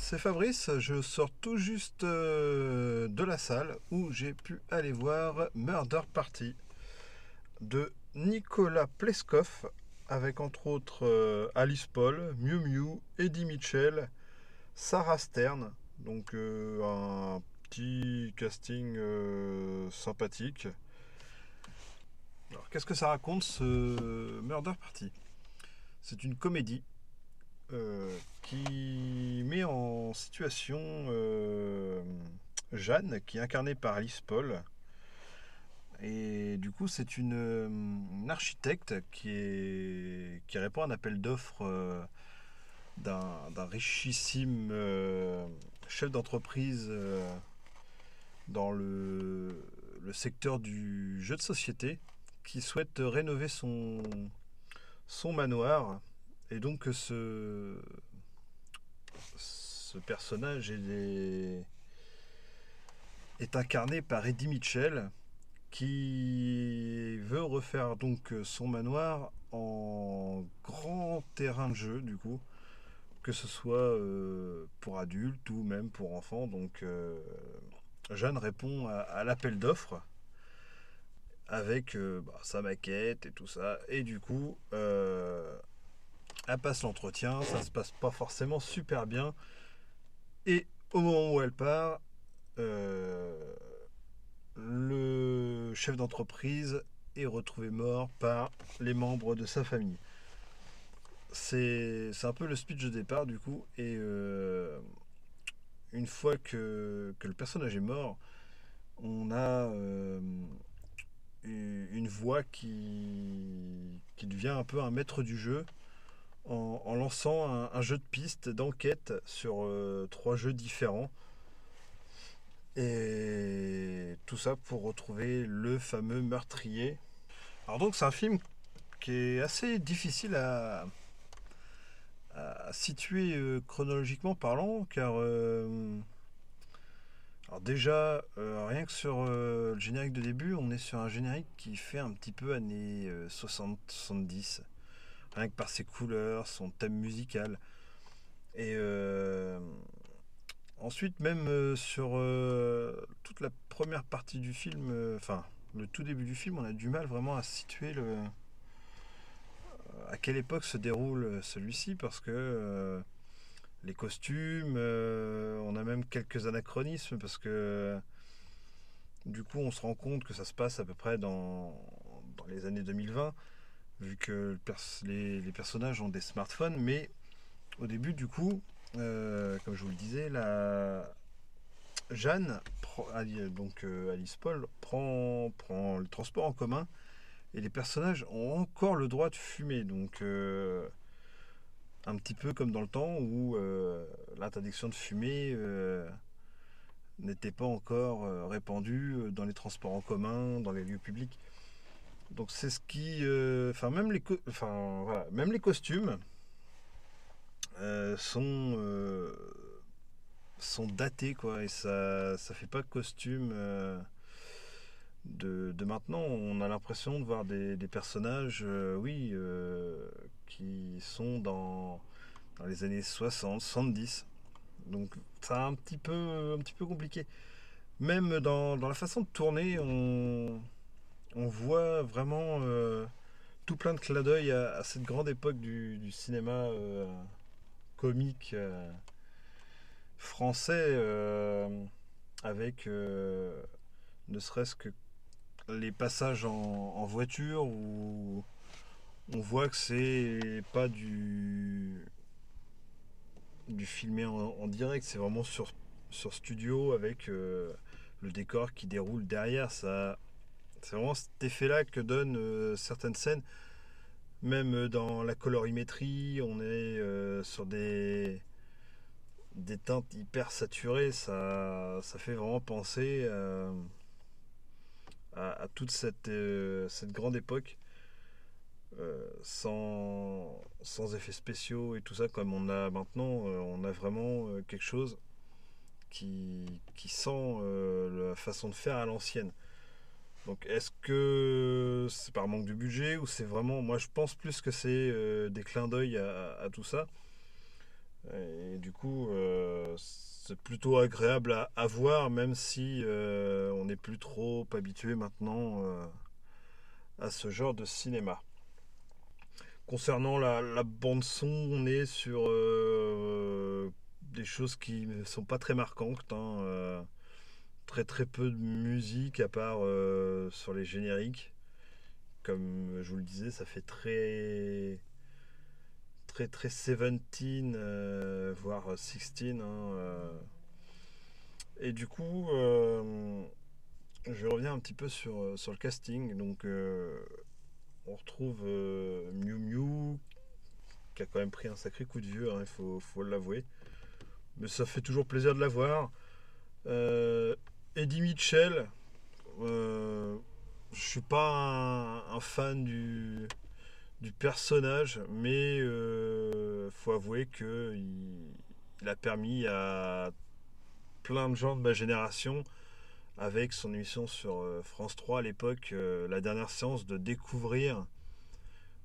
C'est Fabrice. Je sors tout juste euh, de la salle où j'ai pu aller voir Murder Party de Nicolas Pleskov avec entre autres euh, Alice Paul, Miu Miu, Eddie Mitchell, Sarah Stern. Donc euh, un petit casting sympathique. Alors qu'est-ce que ça raconte ce Murder Party? C'est une comédie qui met en situation euh, Jeanne, qui est incarnée par Alice Paul. Et du coup, c'est une, architecte qui, est, qui répond à un appel d'offres euh, d'un richissime chef d'entreprise dans le, secteur du jeu de société qui souhaite rénover son manoir et donc ce, ce personnage est, incarné par Eddie Mitchell qui veut refaire donc son manoir en grand terrain de jeu du coup. Que ce soit euh, pour adultes ou même pour enfants. Donc euh, Jeanne répond à, l'appel d'offres avec euh, bah, sa maquette et tout ça. Et du coup elle passe l'entretien, ça se passe pas forcément super bien. Et au moment où elle part, euh, le chef d'entreprise est retrouvé mort par les membres de sa famille. C'est un peu le speech de départ du coup. Et euh, une fois que, le personnage est mort, on a euh, une voix qui, qui devient un peu un maître du jeu en, lançant un, jeu de piste d'enquête sur euh, trois jeux différents. Et tout ça pour retrouver le fameux meurtrier. Alors donc c'est un film qui est assez difficile à, situer euh, chronologiquement parlant, car euh, déjà, rien que sur le générique de début, on est sur un générique qui fait un petit peu années 60-70 rien que par ses couleurs, son thème musical. Et euh, ensuite, même euh, sur euh, toute la première partie du film, enfin le tout début du film, on a du mal vraiment à situer le à quelle époque se déroule celui-ci parce que les costumes, on a même quelques anachronismes parce que du coup on se rend compte que ça se passe à peu près dans, dans les années 2020 vu que les, personnages ont des smartphones, mais au début, du coup, euh, comme je vous le disais, la Jeanne, donc euh, Alice Paul, prend, prend le transport en commun et les personnages ont encore le droit de fumer. Donc, euh, un petit peu comme dans le temps où l'interdiction de fumer n'était pas encore répandue dans les transports en commun, dans les lieux publics. Donc c'est ce qui, euh, enfin même les, enfin voilà, même les costumes euh, sont euh, sont datés quoi et ça ça fait pas costume de, de, maintenant. On a l'impression de voir des, personnages, oui, qui sont dans dans les années 60, 70. Donc c'est un petit peu un petit peu compliqué. Même dans, dans la façon de tourner, on on voit vraiment euh, tout plein de clins d'œil à, cette grande époque du, cinéma euh, comique euh, français, avec ne serait-ce que les passages en, voiture où on voit que c'est pas du du filmé en, direct, c'est vraiment sur, sur studio avec le décor qui déroule derrière. Ça, c'est vraiment cet effet-là que donnent euh, certaines scènes. Même dans la colorimétrie, on est euh, sur des, des teintes hyper saturées. Ça, ça fait vraiment penser euh, à, toute cette, cette grande époque. sans, sans effets spéciaux et tout ça comme on a maintenant, on a vraiment quelque chose qui, qui sent la façon de faire à l'ancienne. Donc est-ce que c'est par manque de budget ou c'est vraiment, moi je pense plus que c'est euh, des clins d'œil à, tout ça. Et du coup, euh, c'est plutôt agréable à, à voir, même si euh, on n'est plus trop habitué maintenant à ce genre de cinéma. Concernant la, la bande son, on est sur des choses qui ne sont pas très marquantes. hein, très très peu de musique à part euh, sur les génériques. Comme je vous le disais, ça fait très très très 17, euh, voire 16. hein, euh. Et du coup, je reviens un petit peu sur, sur le casting. Donc, on retrouve Miu Miu, qui a quand même pris un sacré coup de vieux, hein, il faut, l'avouer. Mais ça fait toujours plaisir de la voir. Euh, Eddie Mitchell, euh, je suis pas un, fan du, personnage, mais euh, faut avouer que il, a permis à plein de gens de ma génération, avec son émission sur euh, France 3 à l'époque, euh, la dernière séance, de découvrir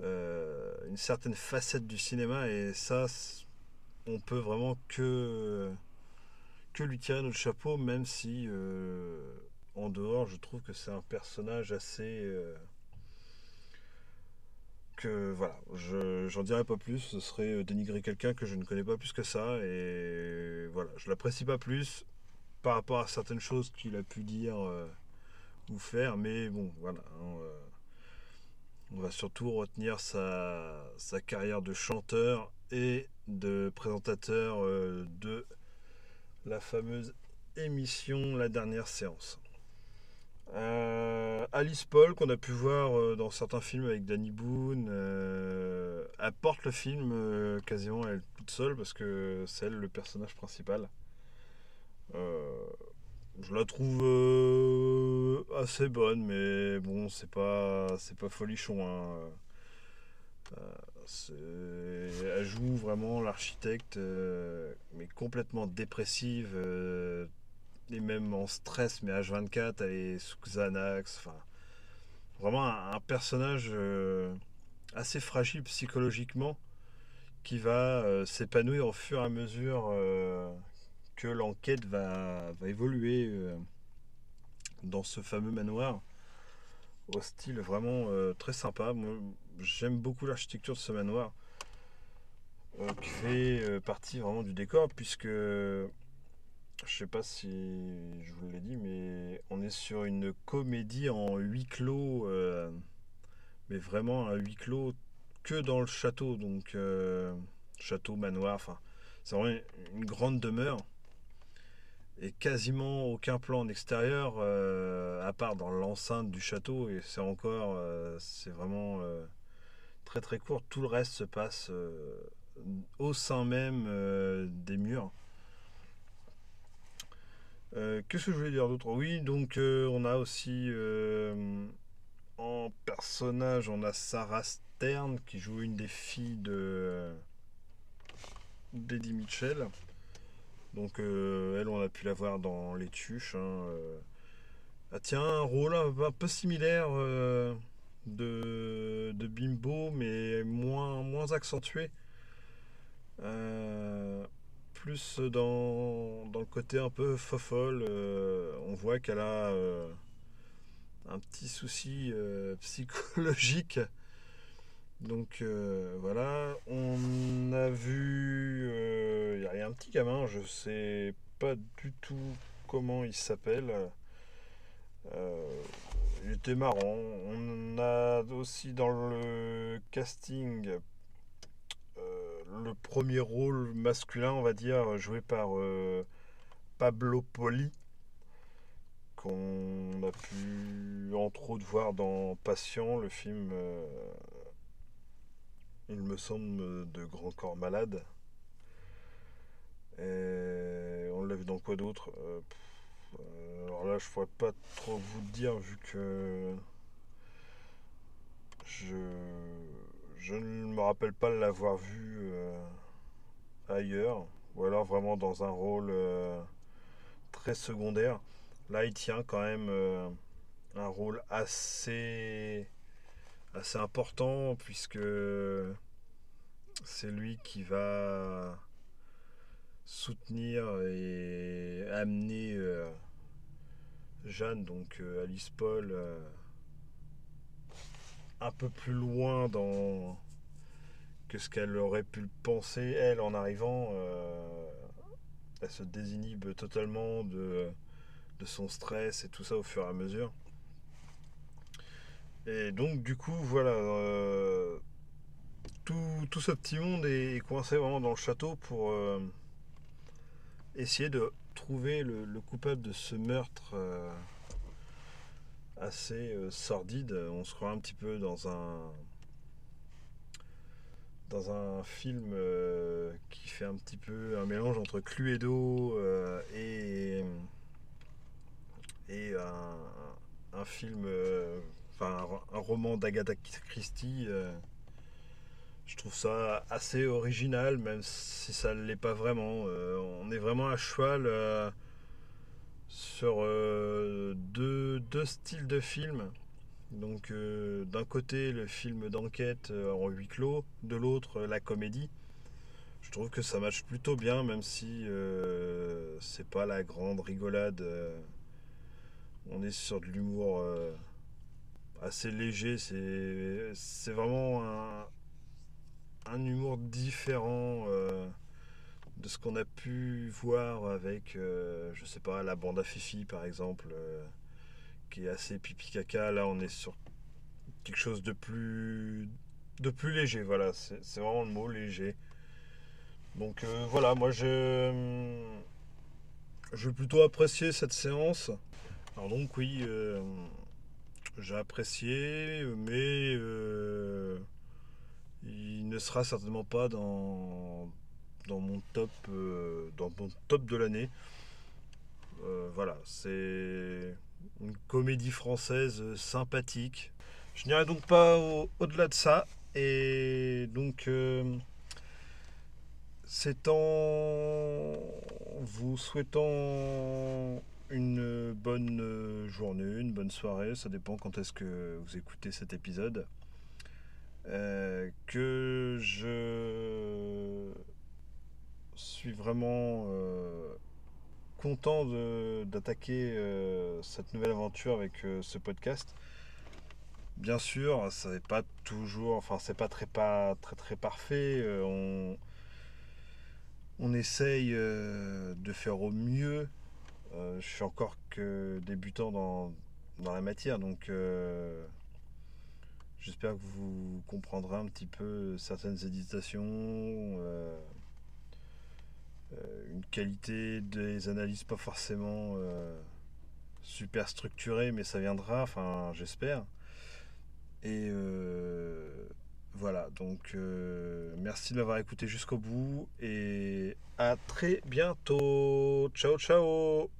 euh, une certaine facette du cinéma, et ça, on peut vraiment que, lui tirer notre chapeau, même si euh, en dehors, je trouve que c'est un personnage assez... euh, que voilà, je j'en dirai pas plus, ce serait euh, dénigrer quelqu'un que je ne connais pas plus que ça, et voilà, je l'apprécie pas plus par rapport à certaines choses qu'il a pu dire ou faire, mais bon, voilà, hein, on va surtout retenir sa, sa carrière de chanteur et de présentateur de la fameuse émission La dernière séance. Euh, Alice Paul, qu'on a pu voir euh, dans certains films avec Danny Boone, euh, elle porte le film quasiment elle toute seule parce que c'est elle le personnage principal. Je la trouve assez bonne, mais bon, c'est pas, c'est pas folichon. hein. Elle joue vraiment l'architecte, euh, mais complètement dépressive, euh, et même en stress, mais H24, elle est sous Xanax. Vraiment un, personnage euh, assez fragile psychologiquement qui va s'épanouir au fur et à mesure que l'enquête va, évoluer dans ce fameux manoir au style vraiment très sympa. J'aime beaucoup l'architecture de ce manoir euh, qui fait euh, partie vraiment du décor puisque je sais pas si je vous l'ai dit, mais on est sur une comédie en huis clos, euh, mais vraiment un huis clos que dans le château, donc château, manoir, enfin, c'est vraiment une, grande demeure et quasiment aucun plan en extérieur à part dans l'enceinte du château et c'est encore, c'est vraiment très très court. Tout le reste se passe euh, au sein même euh, des murs. Euh, Qu'est-ce que je voulais dire d'autre? Oui, donc on a aussi en personnage, on a Sarah Stern qui joue une des filles de d'Eddie Mitchell. Donc elle, on a pu la voir dans Les Tuches. hein, tient un rôle un, peu similaire de, de Bimbo, mais moins, moins accentué. Euh, plus dans, dans le côté un peu fofolle. euh, on voit qu'elle a euh, un petit souci psychologique. Donc voilà, on a vu, il y a un petit gamin, je sais pas du tout comment il s'appelle. Il était marrant. On a aussi dans le casting euh, le premier rôle masculin, on va dire, joué par euh, Pablo Poli, qu'on a pu entre autres voir dans Patient, le film, euh, il me semble, de Grand Corps Malade. Et on l'a vu dans quoi d'autre? Alors là, je pourrais pas trop vous dire vu que je, ne me rappelle pas l'avoir vu euh, ailleurs, ou alors vraiment dans un rôle euh, très secondaire. Là, il tient quand même euh, un rôle assez, assez important puisque c'est lui qui va soutenir et amener Jeanne, donc Alice Paul, un peu plus loin dans que ce qu'elle aurait pu penser, elle, en arrivant. elle se désinhibe totalement de, de son stress et tout ça au fur et à mesure. Et donc, du coup, voilà. Euh, tout, ce petit monde est coincé vraiment dans le château pour euh, essayer de trouver le, coupable de ce meurtre euh, assez sordide. On se croit un petit peu dans un. Dans un film qui fait un petit peu un mélange entre Cluedo et. et un film un, roman d'Agatha Christie. Euh, je trouve ça assez original, même si ça ne l'est pas vraiment. Euh, on est vraiment à cheval euh, sur deux, styles de films. Donc d'un côté le film d'enquête en huis clos, de l'autre la comédie. Je trouve que ça matche plutôt bien, même si c'est pas la grande rigolade. on est sur de l'humour assez léger. C'est vraiment un, un, humour différent euh, de ce qu'on a pu voir avec, euh, je sais pas, la bande à Fifi par exemple, euh, qui est assez pipi caca. Là, on est sur quelque chose de plus, de plus léger. Voilà, c'est vraiment le mot léger. Donc voilà, moi je, je vais plutôt apprécier cette séance. Alors donc oui, j'ai apprécié, mais il ne sera certainement pas dans, mon top euh, dans mon top de l'année. Euh, voilà, c'est une comédie française sympathique. Je n'irai donc pas au-delà de ça. Et donc, c'est en vous souhaitant une bonne journée, une bonne soirée, ça dépend quand est-ce que vous écoutez cet épisode. Euh, que je suis vraiment euh, content d'attaquer euh, cette nouvelle aventure avec ce podcast. Bien sûr, ça n'est pas toujours, enfin c'est pas très pas très très parfait. on, on essaye de faire au mieux je suis encore que débutant dans, la matière, donc j'espère que vous comprendrez un petit peu certaines hésitations, euh, une qualité des analyses pas forcément super structurée, mais ça viendra, enfin j'espère. Et voilà, donc merci de m'avoir écouté jusqu'au bout et à très bientôt. Ciao ciao